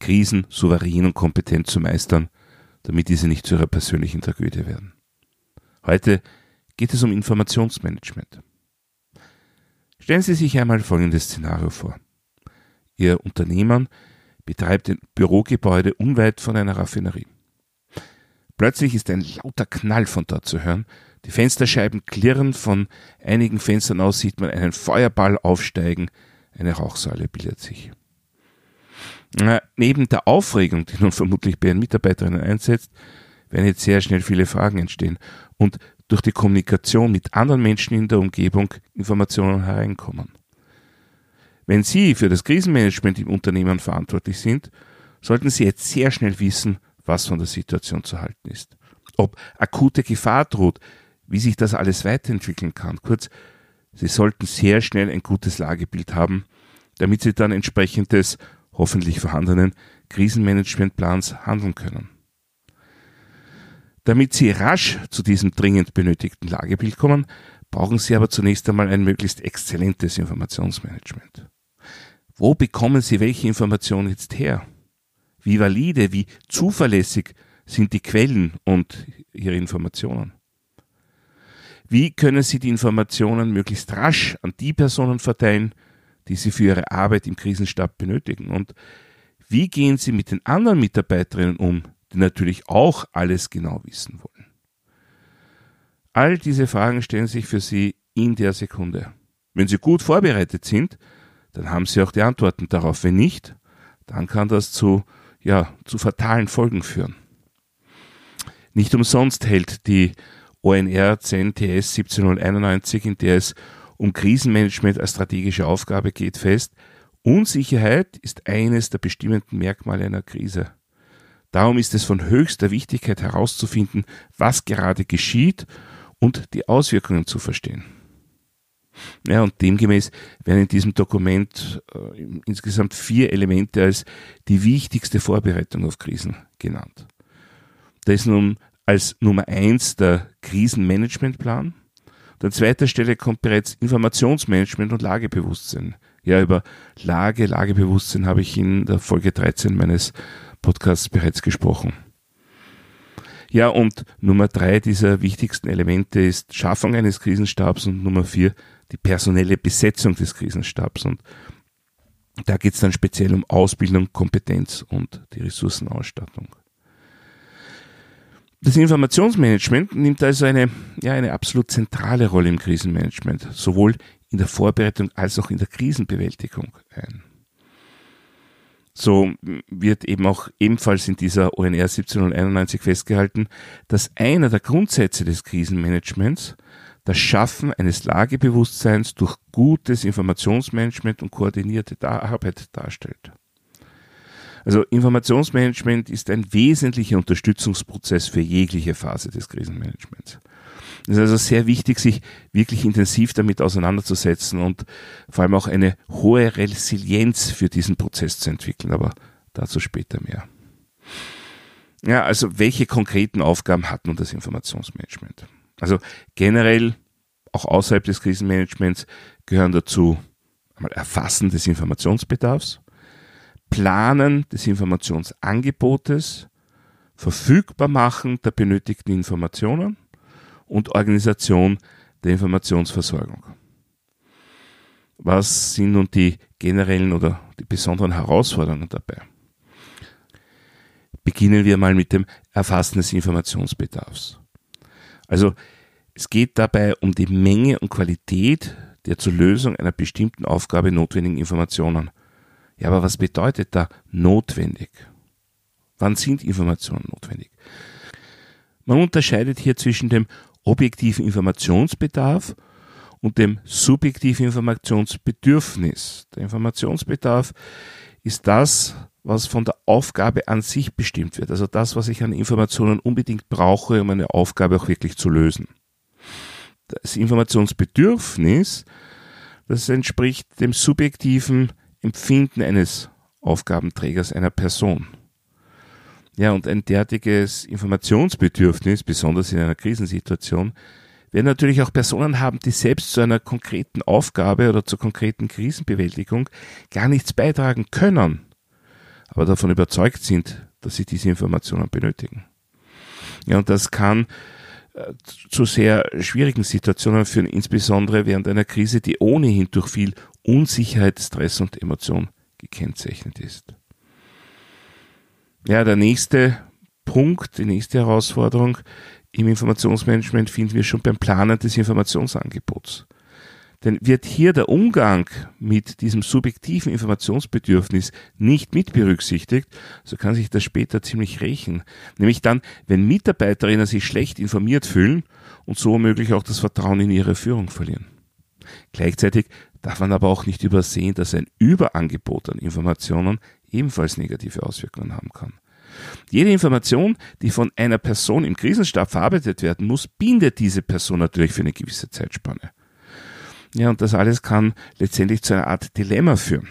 Krisen souverän und kompetent zu meistern, damit diese nicht zu ihrer persönlichen Tragödie werden. Heute geht es um Informationsmanagement. Stellen Sie sich einmal folgendes Szenario vor. Ihr Unternehmen betreibt ein Bürogebäude unweit von einer Raffinerie. Plötzlich ist ein lauter Knall von dort zu hören, die Fensterscheiben klirren, von einigen Fenstern aus sieht man einen Feuerball aufsteigen, eine Rauchsäule bildet sich. Neben der Aufregung, die nun vermutlich bei Ihren Mitarbeiterinnen einsetzt, werden jetzt sehr schnell viele Fragen entstehen und durch die Kommunikation mit anderen Menschen in der Umgebung Informationen hereinkommen. Wenn Sie für das Krisenmanagement im Unternehmen verantwortlich sind, sollten Sie jetzt sehr schnell wissen, was von der Situation zu halten ist. Ob akute Gefahr droht, wie sich das alles weiterentwickeln kann. Kurz, Sie sollten sehr schnell ein gutes Lagebild haben, damit Sie dann entsprechendes hoffentlich vorhandenen Krisenmanagementplans handeln können. Damit Sie rasch zu diesem dringend benötigten Lagebild kommen, brauchen Sie aber zunächst einmal ein möglichst exzellentes Informationsmanagement. Wo bekommen Sie welche Informationen jetzt her? Wie valide, wie zuverlässig sind die Quellen und Ihre Informationen? Wie können Sie die Informationen möglichst rasch an die Personen verteilen, die Sie für Ihre Arbeit im Krisenstab benötigen? Und wie gehen Sie mit den anderen Mitarbeiterinnen um, die natürlich auch alles genau wissen wollen? All diese Fragen stellen sich für Sie in der Sekunde. Wenn Sie gut vorbereitet sind, dann haben Sie auch die Antworten darauf. Wenn nicht, dann kann das zu, ja, zu fatalen Folgen führen. Nicht umsonst hält die ONR 10 TS 17091, in der es um Krisenmanagement als strategische Aufgabe geht, fest, Unsicherheit ist eines der bestimmenden Merkmale einer Krise. Darum ist es von höchster Wichtigkeit herauszufinden, was gerade geschieht und die Auswirkungen zu verstehen. Ja, und demgemäß werden in diesem Dokument äh, insgesamt vier Elemente als die wichtigste Vorbereitung auf Krisen genannt. Da ist nun als Nummer eins der Krisenmanagementplan. An zweiter Stelle kommt bereits Informationsmanagement und Lagebewusstsein. Ja, über Lage, Lagebewusstsein habe ich in der Folge 13 meines Podcasts bereits gesprochen. Ja, und Nummer drei dieser wichtigsten Elemente ist Schaffung eines Krisenstabs und Nummer vier die personelle Besetzung des Krisenstabs. Und da geht es dann speziell um Ausbildung, Kompetenz und die Ressourcenausstattung. Das Informationsmanagement nimmt also eine, ja, eine absolut zentrale Rolle im Krisenmanagement, sowohl in der Vorbereitung als auch in der Krisenbewältigung ein. So wird eben auch ebenfalls in dieser ONR 1791 festgehalten, dass einer der Grundsätze des Krisenmanagements das Schaffen eines Lagebewusstseins durch gutes Informationsmanagement und koordinierte Arbeit darstellt. Also Informationsmanagement ist ein wesentlicher Unterstützungsprozess für jegliche Phase des Krisenmanagements. Es ist also sehr wichtig, sich wirklich intensiv damit auseinanderzusetzen und vor allem auch eine hohe Resilienz für diesen Prozess zu entwickeln, aber dazu später mehr. Ja, also welche konkreten Aufgaben hat nun das Informationsmanagement? Also generell, auch außerhalb des Krisenmanagements, gehören dazu einmal Erfassen des Informationsbedarfs, Planen des Informationsangebotes, verfügbar machen der benötigten Informationen und Organisation der Informationsversorgung. Was sind nun die generellen oder die besonderen Herausforderungen dabei? Beginnen wir mal mit dem Erfassen des Informationsbedarfs. Also es geht dabei um die Menge und Qualität der zur Lösung einer bestimmten Aufgabe notwendigen Informationen. Ja, aber was bedeutet da notwendig? Wann sind Informationen notwendig? Man unterscheidet hier zwischen dem objektiven Informationsbedarf und dem subjektiven Informationsbedürfnis. Der Informationsbedarf ist das, was von der Aufgabe an sich bestimmt wird. Also das, was ich an Informationen unbedingt brauche, um eine Aufgabe auch wirklich zu lösen. Das Informationsbedürfnis, das entspricht dem subjektiven Empfinden eines Aufgabenträgers einer Person. Ja, und ein derartiges Informationsbedürfnis, besonders in einer Krisensituation, werden natürlich auch Personen haben, die selbst zu einer konkreten Aufgabe oder zur konkreten Krisenbewältigung gar nichts beitragen können, aber davon überzeugt sind, dass sie diese Informationen benötigen. Ja, und das kann zu sehr schwierigen Situationen führen, insbesondere während einer Krise, die ohnehin durch viel Unsicherheit, Stress und Emotion gekennzeichnet ist. Ja, der nächste Punkt, die nächste Herausforderung im Informationsmanagement finden wir schon beim Planen des Informationsangebots. Denn wird hier der Umgang mit diesem subjektiven Informationsbedürfnis nicht mit berücksichtigt, so kann sich das später ziemlich rächen. Nämlich dann, wenn Mitarbeiterinnen sich schlecht informiert fühlen und so womöglich auch das Vertrauen in ihre Führung verlieren. Gleichzeitig darf man aber auch nicht übersehen, dass ein Überangebot an Informationen ebenfalls negative Auswirkungen haben kann. Jede Information, die von einer Person im Krisenstab verarbeitet werden muss, bindet diese Person natürlich für eine gewisse Zeitspanne. Ja, und das alles kann letztendlich zu einer Art Dilemma führen.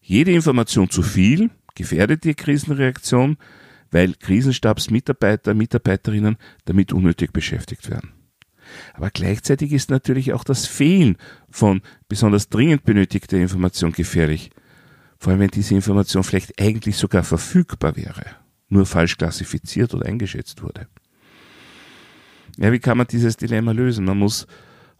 Jede Information zu viel gefährdet die Krisenreaktion, weil Krisenstabsmitarbeiter, Mitarbeiterinnen damit unnötig beschäftigt werden. Aber gleichzeitig ist natürlich auch das Fehlen von besonders dringend benötigter Information gefährlich, vor allem wenn diese Information vielleicht eigentlich sogar verfügbar wäre, nur falsch klassifiziert oder eingeschätzt wurde. Ja, wie kann man dieses Dilemma lösen? Man muss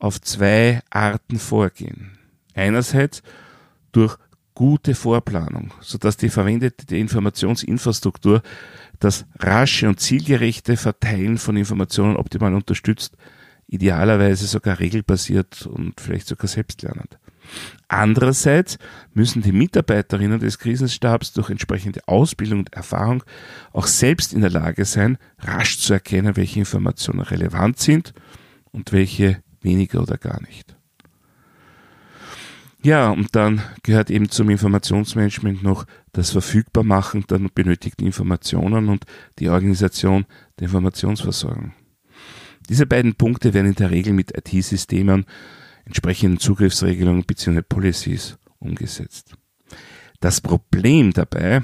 auf zwei Arten vorgehen. Einerseits durch gute Vorplanung, sodass die verwendete Informationsinfrastruktur das rasche und zielgerechte Verteilen von Informationen optimal unterstützt, idealerweise sogar regelbasiert und vielleicht sogar selbstlernend. Andererseits müssen die Mitarbeiterinnen des Krisenstabs durch entsprechende Ausbildung und Erfahrung auch selbst in der Lage sein, rasch zu erkennen, welche Informationen relevant sind und welche weniger oder gar nicht. Ja, und dann gehört eben zum Informationsmanagement noch das Verfügbarmachen der benötigten Informationen und die Organisation der Informationsversorgung. Diese beiden Punkte werden in der Regel mit IT-Systemen entsprechenden Zugriffsregelungen bzw. Policies umgesetzt. Das Problem dabei,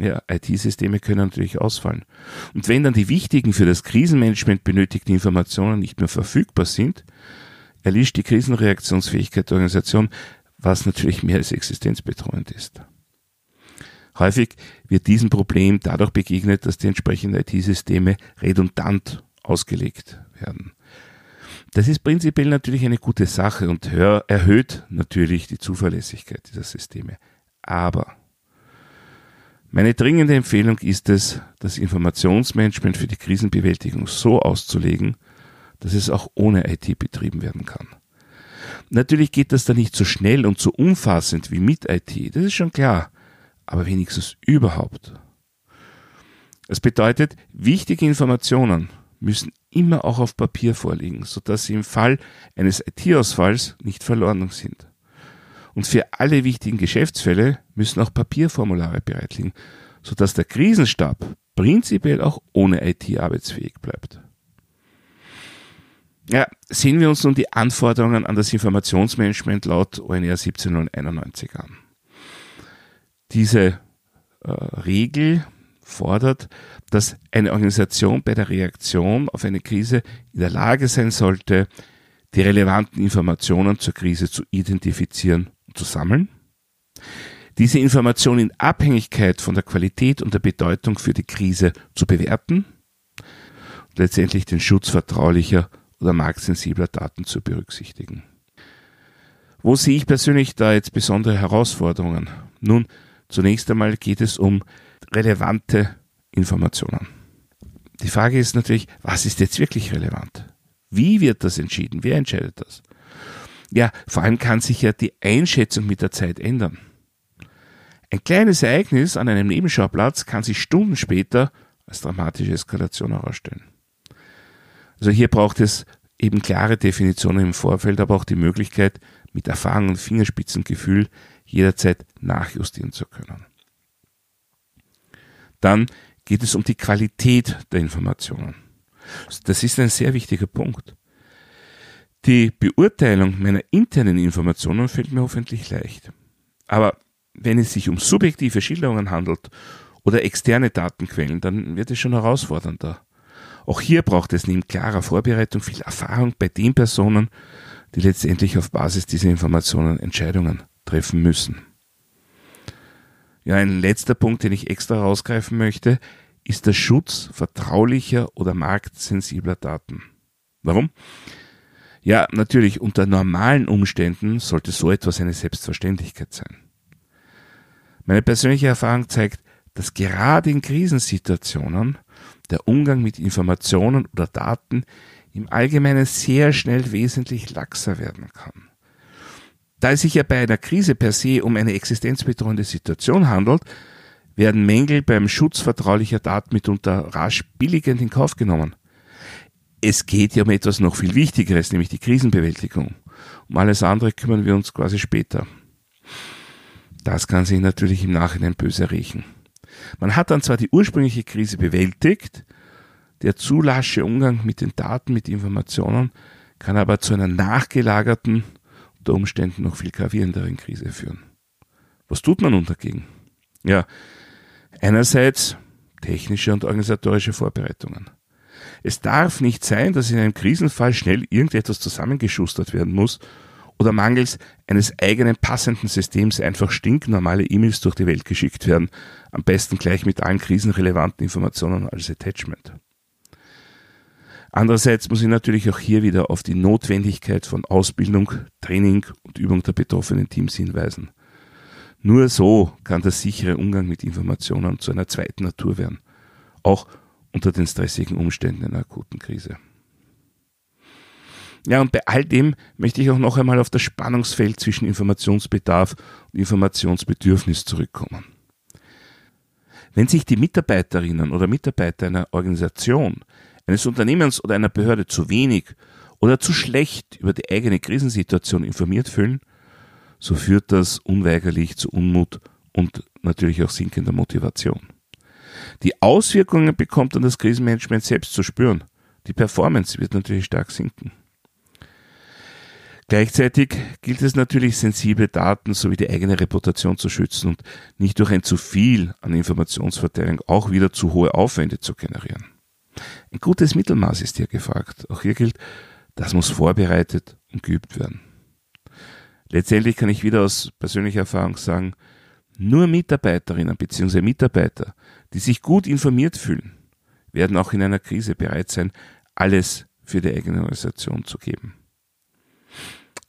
ja, IT-Systeme können natürlich ausfallen. Und wenn dann die wichtigen für das Krisenmanagement benötigten Informationen nicht mehr verfügbar sind, erlischt die Krisenreaktionsfähigkeit der Organisation, was natürlich mehr als existenzbedrohend ist. Häufig wird diesem Problem dadurch begegnet, dass die entsprechenden IT-Systeme redundant ausgelegt werden. Das ist prinzipiell natürlich eine gute Sache und erhöht natürlich die Zuverlässigkeit dieser Systeme. Aber meine dringende Empfehlung ist es, das Informationsmanagement für die Krisenbewältigung so auszulegen, dass es auch ohne IT betrieben werden kann. Natürlich geht das da nicht so schnell und so umfassend wie mit IT, das ist schon klar, aber wenigstens überhaupt. Es bedeutet, wichtige Informationen müssen immer auch auf Papier vorliegen, sodass sie im Fall eines IT-Ausfalls nicht verloren sind. Und für alle wichtigen Geschäftsfälle müssen auch Papierformulare bereitliegen, sodass der Krisenstab prinzipiell auch ohne IT arbeitsfähig bleibt. Ja, sehen wir uns nun die Anforderungen an das Informationsmanagement laut ONR 1791 an. Diese äh, Regel fordert, dass eine Organisation bei der Reaktion auf eine Krise in der Lage sein sollte, die relevanten Informationen zur Krise zu identifizieren zu sammeln, diese Informationen in Abhängigkeit von der Qualität und der Bedeutung für die Krise zu bewerten und letztendlich den Schutz vertraulicher oder marktsensibler Daten zu berücksichtigen. Wo sehe ich persönlich da jetzt besondere Herausforderungen? Nun, zunächst einmal geht es um relevante Informationen. Die Frage ist natürlich, was ist jetzt wirklich relevant? Wie wird das entschieden? Wer entscheidet das? Ja, vor allem kann sich ja die Einschätzung mit der Zeit ändern. Ein kleines Ereignis an einem Nebenschauplatz kann sich Stunden später als dramatische Eskalation herausstellen. Also hier braucht es eben klare Definitionen im Vorfeld, aber auch die Möglichkeit, mit Erfahrung und Fingerspitzengefühl jederzeit nachjustieren zu können. Dann geht es um die Qualität der Informationen. Das ist ein sehr wichtiger Punkt. Die Beurteilung meiner internen Informationen fällt mir hoffentlich leicht. Aber wenn es sich um subjektive Schilderungen handelt oder externe Datenquellen, dann wird es schon herausfordernder. Auch hier braucht es neben klarer Vorbereitung viel Erfahrung bei den Personen, die letztendlich auf Basis dieser Informationen Entscheidungen treffen müssen. Ja, ein letzter Punkt, den ich extra herausgreifen möchte, ist der Schutz vertraulicher oder marktsensibler Daten. Warum? Ja, natürlich, unter normalen Umständen sollte so etwas eine Selbstverständlichkeit sein. Meine persönliche Erfahrung zeigt, dass gerade in Krisensituationen der Umgang mit Informationen oder Daten im Allgemeinen sehr schnell wesentlich laxer werden kann. Da es sich ja bei einer Krise per se um eine existenzbedrohende Situation handelt, werden Mängel beim Schutz vertraulicher Daten mitunter rasch billigend in Kauf genommen. Es geht ja um etwas noch viel Wichtigeres, nämlich die Krisenbewältigung. Um alles andere kümmern wir uns quasi später. Das kann sich natürlich im Nachhinein böse riechen. Man hat dann zwar die ursprüngliche Krise bewältigt, der zu lasche Umgang mit den Daten, mit Informationen kann aber zu einer nachgelagerten, unter Umständen noch viel gravierenderen Krise führen. Was tut man nun dagegen? Ja, einerseits technische und organisatorische Vorbereitungen. Es darf nicht sein, dass in einem Krisenfall schnell irgendetwas zusammengeschustert werden muss oder mangels eines eigenen passenden Systems einfach stinknormale E-Mails durch die Welt geschickt werden, am besten gleich mit allen krisenrelevanten Informationen als Attachment. Andererseits muss ich natürlich auch hier wieder auf die Notwendigkeit von Ausbildung, Training und Übung der betroffenen Teams hinweisen. Nur so kann der sichere Umgang mit Informationen zu einer zweiten Natur werden, auch unter den stressigen Umständen einer akuten Krise. Ja, und bei all dem möchte ich auch noch einmal auf das Spannungsfeld zwischen Informationsbedarf und Informationsbedürfnis zurückkommen. Wenn sich die Mitarbeiterinnen oder Mitarbeiter einer Organisation, eines Unternehmens oder einer Behörde zu wenig oder zu schlecht über die eigene Krisensituation informiert fühlen, so führt das unweigerlich zu Unmut und natürlich auch sinkender Motivation. Die Auswirkungen bekommt dann das Krisenmanagement selbst zu spüren. Die Performance wird natürlich stark sinken. Gleichzeitig gilt es natürlich, sensible Daten sowie die eigene Reputation zu schützen und nicht durch ein zu viel an Informationsverteilung auch wieder zu hohe Aufwände zu generieren. Ein gutes Mittelmaß ist hier gefragt. Auch hier gilt, das muss vorbereitet und geübt werden. Letztendlich kann ich wieder aus persönlicher Erfahrung sagen, nur Mitarbeiterinnen bzw. Mitarbeiter, die sich gut informiert fühlen, werden auch in einer Krise bereit sein, alles für die eigene Organisation zu geben.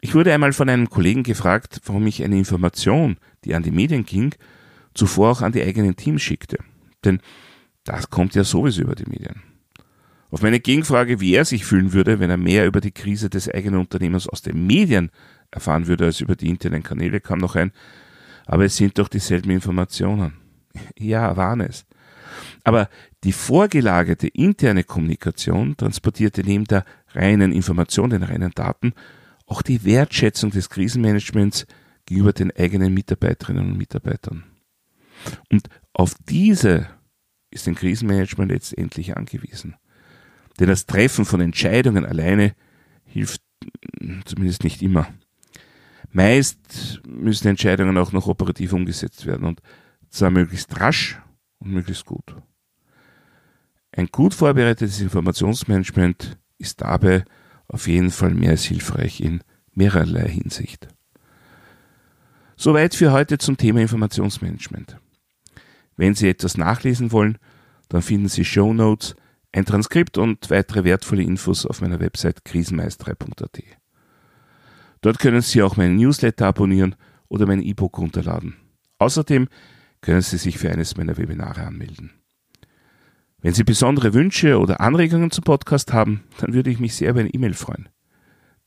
Ich wurde einmal von einem Kollegen gefragt, warum ich eine Information, die an die Medien ging, zuvor auch an die eigenen Teams schickte. Denn das kommt ja sowieso über die Medien. Auf meine Gegenfrage, wie er sich fühlen würde, wenn er mehr über die Krise des eigenen Unternehmens aus den Medien erfahren würde als über die internen Kanäle, kam noch ein, aber es sind doch dieselben Informationen. Ja, waren es. Aber die vorgelagerte interne Kommunikation transportierte neben der reinen Information, den reinen Daten, auch die Wertschätzung des Krisenmanagements gegenüber den eigenen Mitarbeiterinnen und Mitarbeitern. Und auf diese ist ein Krisenmanagement letztendlich angewiesen. Denn das Treffen von Entscheidungen alleine hilft zumindest nicht immer. Meist müssen Entscheidungen auch noch operativ umgesetzt werden und zwar möglichst rasch und möglichst gut. Ein gut vorbereitetes Informationsmanagement ist dabei auf jeden Fall mehr als hilfreich in mehrerlei Hinsicht. Soweit für heute zum Thema Informationsmanagement. Wenn Sie etwas nachlesen wollen, dann finden Sie Show Notes, ein Transkript und weitere wertvolle Infos auf meiner Website krisenmeisterei.at. Dort können Sie auch meinen Newsletter abonnieren oder mein E-Book runterladen. Außerdem können Sie sich für eines meiner Webinare anmelden. Wenn Sie besondere Wünsche oder Anregungen zum Podcast haben, dann würde ich mich sehr über eine E-Mail freuen.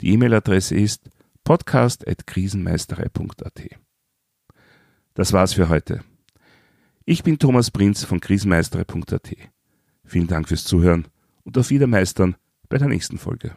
Die E-Mail-Adresse ist podcast.krisenmeisterei.at. Das war's für heute. Ich bin Thomas Prinz von krisenmeisterei.at. Vielen Dank fürs Zuhören und auf Wiedermeistern bei der nächsten Folge.